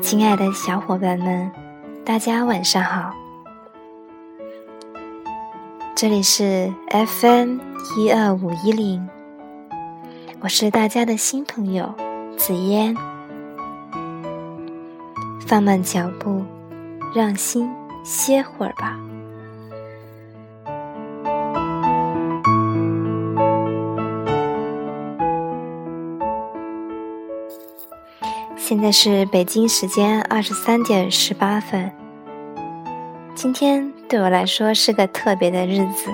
亲爱的小伙伴们，大家晚上好。这里是 FM 一二五一零，我是大家的新朋友紫嫣。放慢脚步，让心歇会儿吧。现在是北京时间二十三点十八分。今天对我来说是个特别的日子，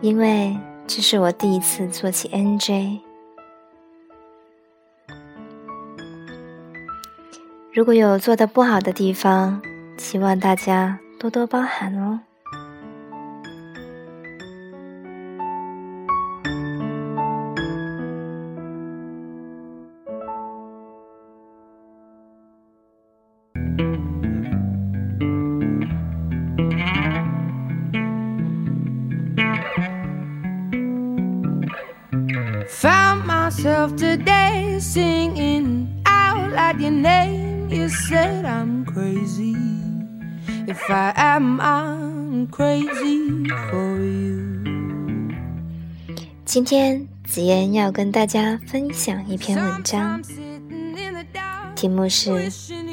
因为这是我第一次做起 NJ。如果有做的不好的地方，希望大家多多包涵哦。Myself today singing out like your name. You said I'm crazy. If I am, I'm crazy for you. 今天子妍要跟大家分享一篇文章，题目是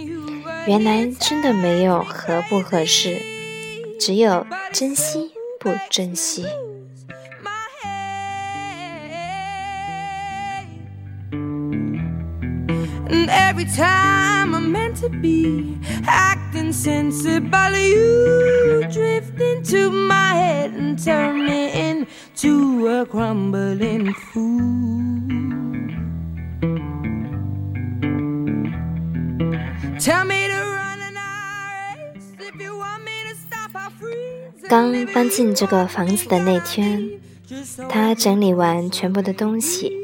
“原来真的没有合不合适，只有珍惜不珍惜”。And every time I'm meant to be acting sensible, you drift into my head and turn me into a crumbling fool. Tell me to run an race if you want me to stop, I'll freeze. 刚搬进这个房子的那天，他整理完全部的东西。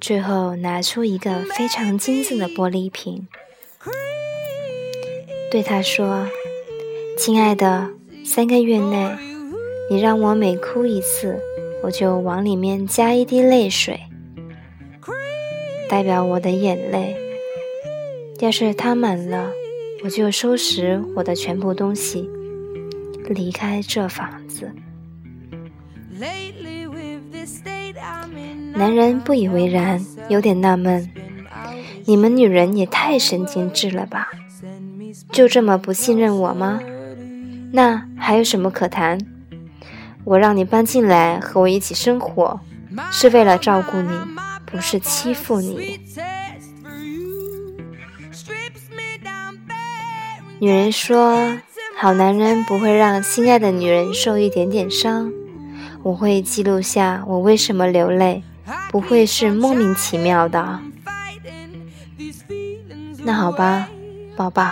最后拿出一个非常精致的玻璃瓶，对他说：“亲爱的，三个月内，你让我每哭一次，我就往里面加一滴泪水，代表我的眼泪。要是它满了，我就收拾我的全部东西，离开这房子。”男人不以为然，有点纳闷：你们女人也太神经质了吧？就这么不信任我吗？那还有什么可谈？我让你搬进来和我一起生活，是为了照顾你，不是欺负你。女人说：“好男人不会让心爱的女人受一点点伤。”我会记录下我为什么流泪。不会是莫名其妙的。那好吧，宝宝。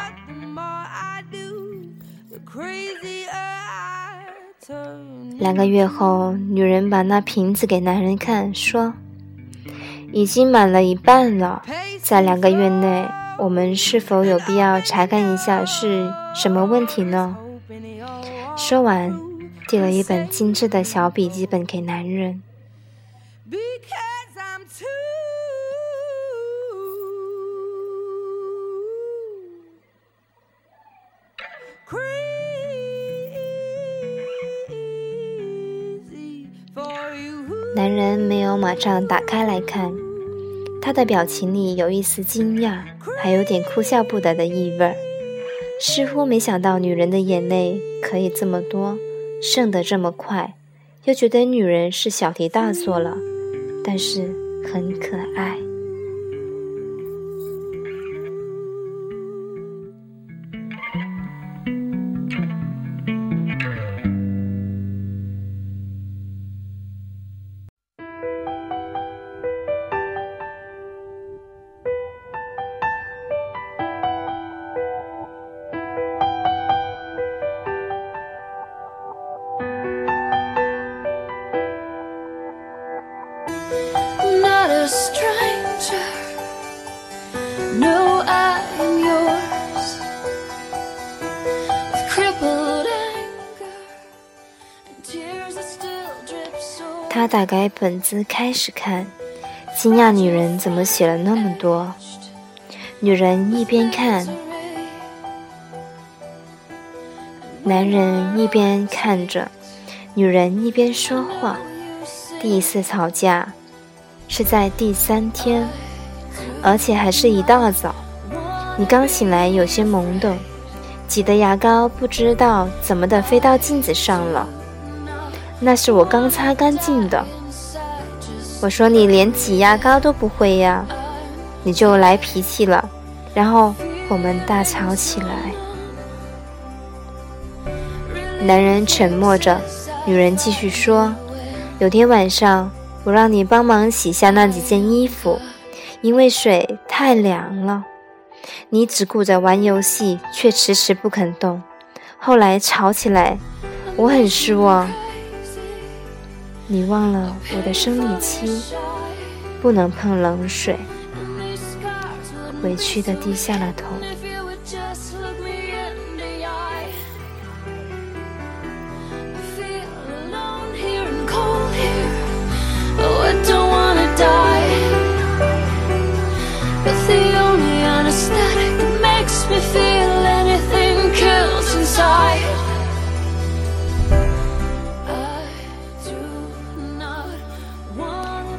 两个月后，女人把那瓶子给男人看，说：“已经满了一半了，在两个月内，我们是否有必要查看一下是什么问题呢？”说完，递了一本精致的小笔记本给男人。男人没有马上打开来看，他的表情里有一丝惊讶，还有点哭笑不得的意味儿，似乎没想到女人的眼泪可以这么多，剩得这么快，又觉得女人是小题大做了，但是很可爱。他打开本子开始看，惊讶女人怎么写了那么多。女人一边看，男人一边看着，女人一边说话。第一次吵架是在第三天，而且还是一大早。你刚醒来，有些懵懂，挤的牙膏不知道怎么的飞到镜子上了。那是我刚擦干净的。我说你连挤牙膏都不会呀，你就来脾气了，然后我们大吵起来。男人沉默着，女人继续说：“有天晚上，我让你帮忙洗下那几件衣服，因为水太凉了，你只顾着玩游戏，却迟迟不肯动。后来吵起来，我很失望。”你忘了我的生理期不能碰冷水，委屈的低下了头。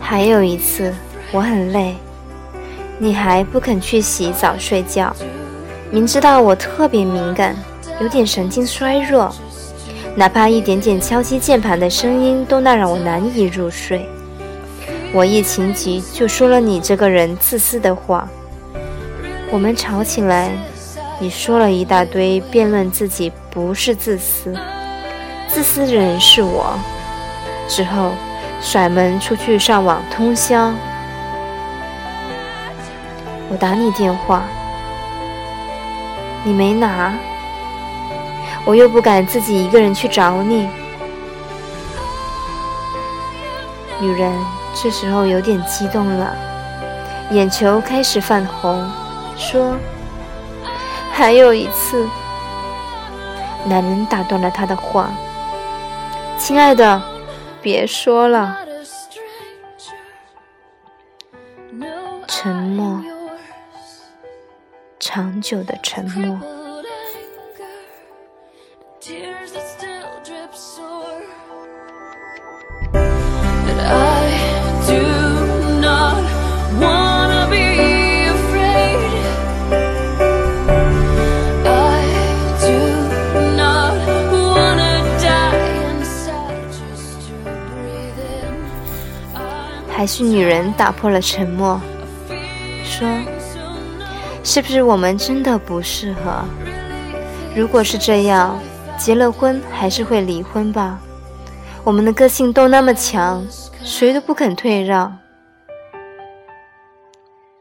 还有一次，我很累，你还不肯去洗澡睡觉，明知道我特别敏感，有点神经衰弱，哪怕一点点敲击键盘的声音都那让我难以入睡。我一情急就说了你这个人自私的话，我们吵起来，你说了一大堆辩论自己不是自私，自私的人是我。之后。甩门出去上网通宵，我打你电话，你没拿，我又不敢自己一个人去找你。女人这时候有点激动了，眼球开始泛红，说：“还有一次。”男人打断了她的话：“亲爱的。”别说了，沉默，长久的沉默。还是女人打破了沉默，说：“是不是我们真的不适合？如果是这样，结了婚还是会离婚吧？我们的个性都那么强，谁都不肯退让。”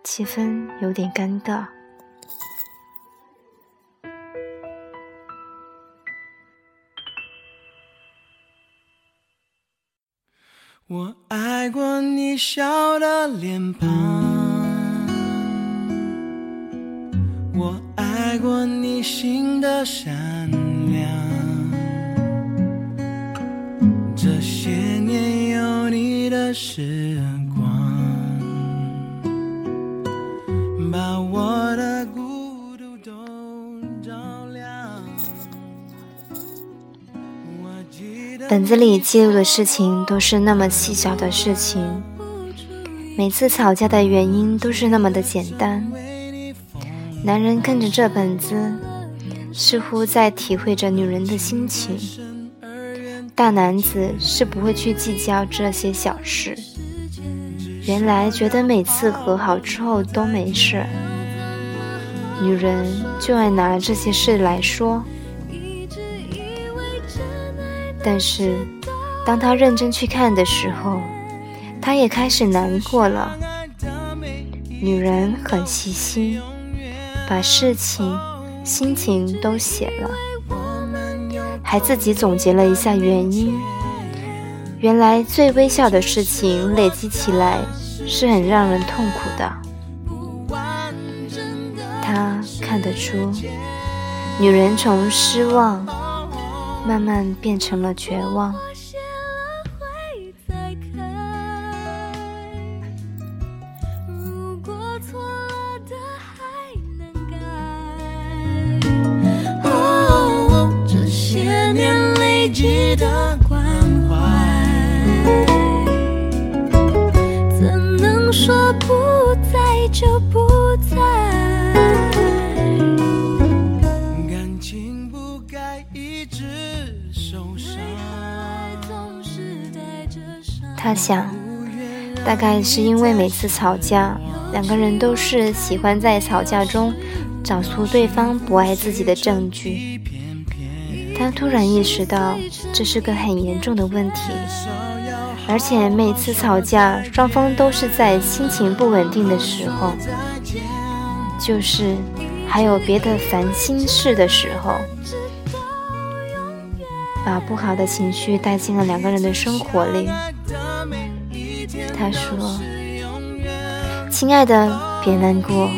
气氛有点尴尬。我爱过你笑的脸庞，我爱过你心的善良。这些年有你的时本子里记录的事情都是那么细小的事情，每次吵架的原因都是那么的简单。男人看着这本子，似乎在体会着女人的心情。大男子是不会去计较这些小事。原来觉得每次和好之后都没事，女人就爱拿这些事来说。但是，当他认真去看的时候，他也开始难过了。女人很细心，把事情、心情都写了，还自己总结了一下原因。原来最微小的事情累积起来是很让人痛苦的。他看得出，女人从失望。慢慢变成了绝望。如果错了的还能改这些年累积的关怀怎能说不在就不他想，大概是因为每次吵架，两个人都是喜欢在吵架中找出对方不爱自己的证据。他突然意识到这是个很严重的问题，而且每次吵架，双方都是在心情不稳定的时候，就是还有别的烦心事的时候，把不好的情绪带进了两个人的生活里。说：“亲爱的，别难过。”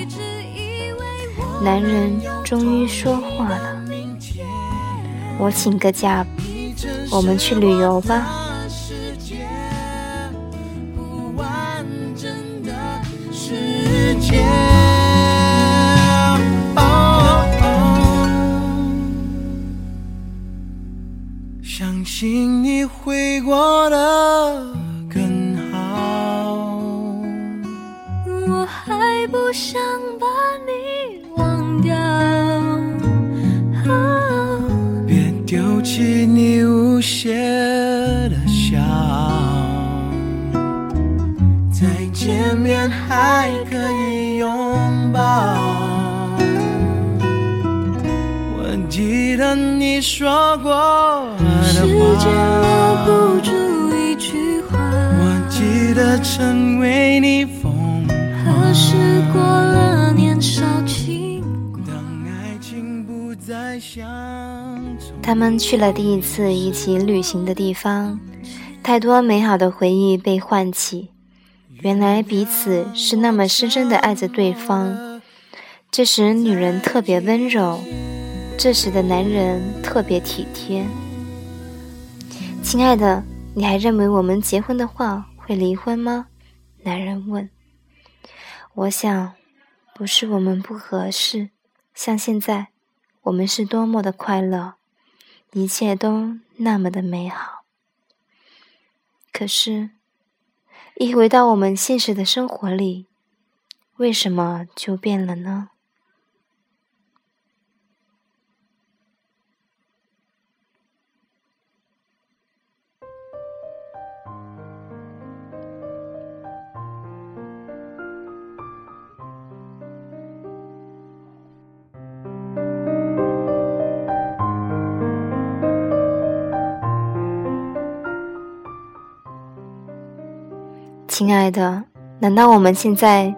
男人终于说话了。我请个假，我们去旅游吧。说过的话，我记得成为你风何时过了年少轻当爱情不再相。他们去了第一次一起旅行的地方，太多美好的回忆被唤起。原来彼此是那么深深的爱着对方。这时女人特别温柔，这时的男人特别体贴。亲爱的，你还认为我们结婚的话会离婚吗？男人问。我想，不是我们不合适，像现在，我们是多么的快乐。一切都那么的美好，可是，一回到我们现实的生活里，为什么就变了呢？亲爱的，难道我们现在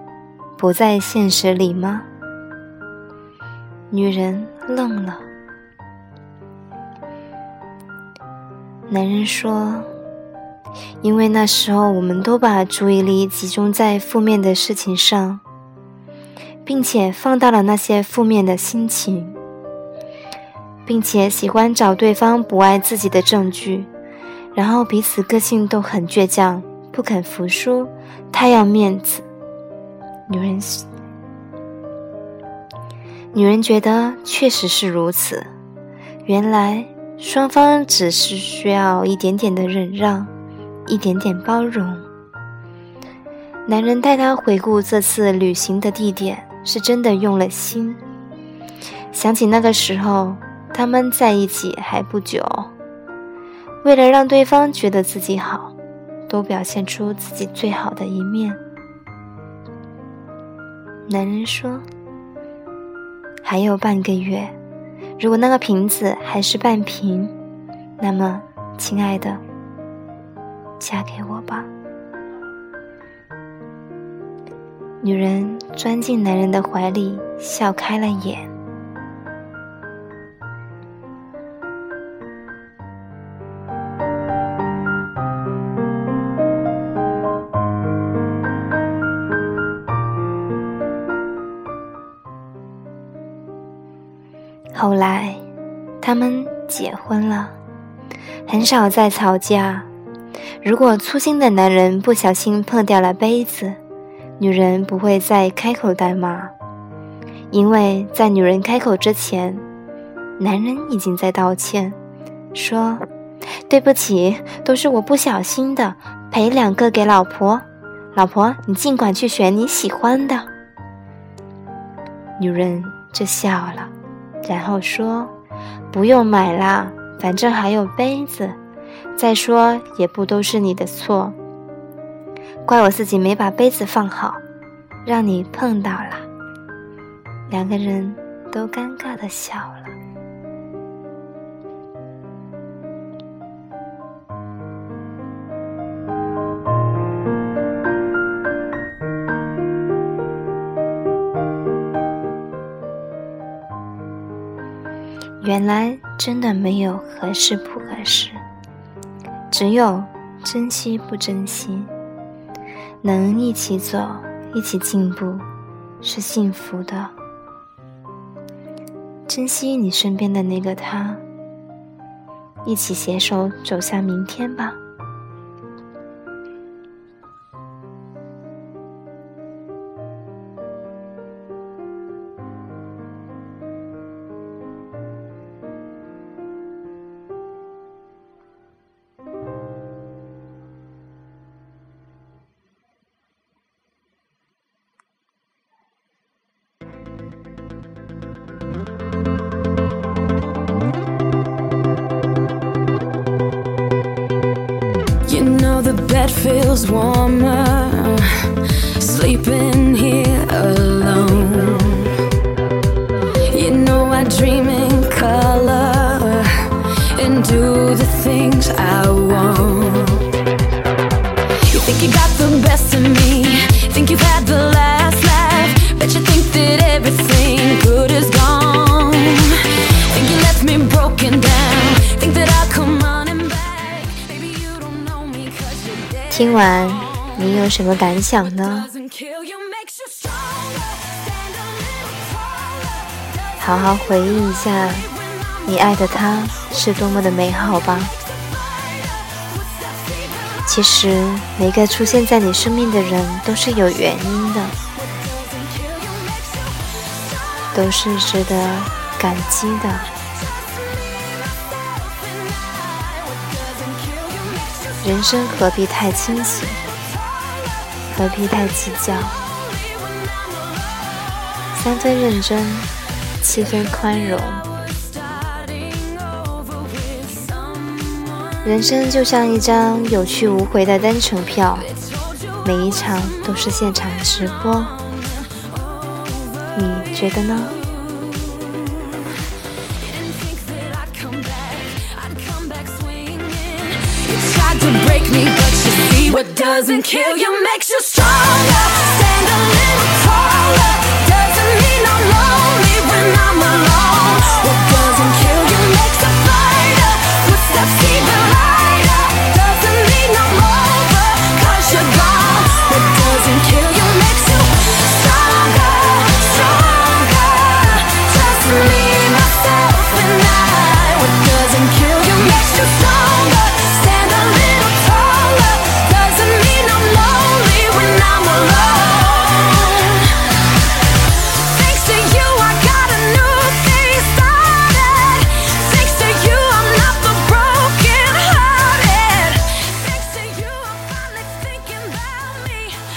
不在现实里吗？女人愣了。男人说：“因为那时候我们都把注意力集中在负面的事情上，并且放大了那些负面的心情，并且喜欢找对方不爱自己的证据，然后彼此个性都很倔强。”不肯服输，太要面子。女人，女人觉得确实是如此。原来双方只是需要一点点的忍让，一点点包容。男人带她回顾这次旅行的地点，是真的用了心。想起那个时候，他们在一起还不久，为了让对方觉得自己好。都表现出自己最好的一面。男人说：“还有半个月，如果那个瓶子还是半瓶，那么，亲爱的，嫁给我吧。”女人钻进男人的怀里，笑开了眼。婚了，很少再吵架。如果粗心的男人不小心碰掉了杯子，女人不会再开口代骂，因为在女人开口之前，男人已经在道歉，说：“对不起，都是我不小心的，赔两个给老婆。老婆，你尽管去选你喜欢的。女人就笑了，然后说：“不用买啦，反正还有杯子。再说也不都是你的错，怪我自己没把杯子放好，让你碰到了。”两个人都尴尬的笑了。原来真的没有合适不合适，只有珍惜不珍惜。能一起走，一起进步，是幸福的。珍惜你身边的那个他，一起携手走向明天吧。Bed feels warmer sleeping here alone. You know I dream in color and do the things 听完，你有什么感想呢？好好回忆一下，你爱的他是多么的美好吧。其实，每个出现在你生命的人都是有原因的，都是值得感激的。人生何必太清醒，何必太计较？三分认真，七分宽容。人生就像一张有去无回的单程票，每一场都是现场直播。你觉得呢？Doesn't kill you. Makes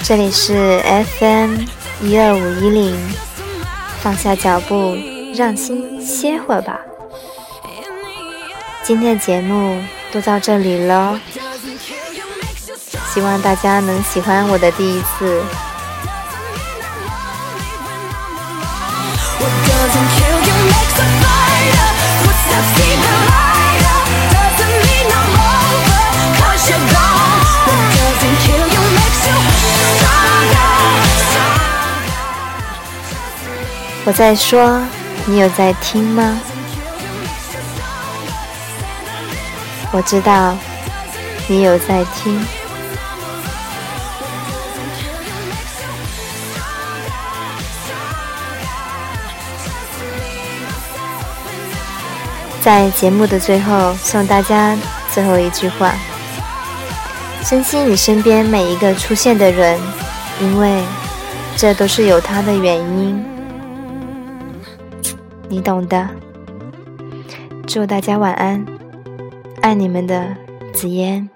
这里是 FM 一二五一零，放下脚步，让心歇会儿吧。今天的节目都到这里了，希望大家能喜欢我的第一次。我在说，你有在听吗？我知道你有在听。在节目的最后，送大家最后一句话：珍惜你身边每一个出现的人，因为这都是有他的原因。你懂的。祝大家晚安，爱你们的紫嫣。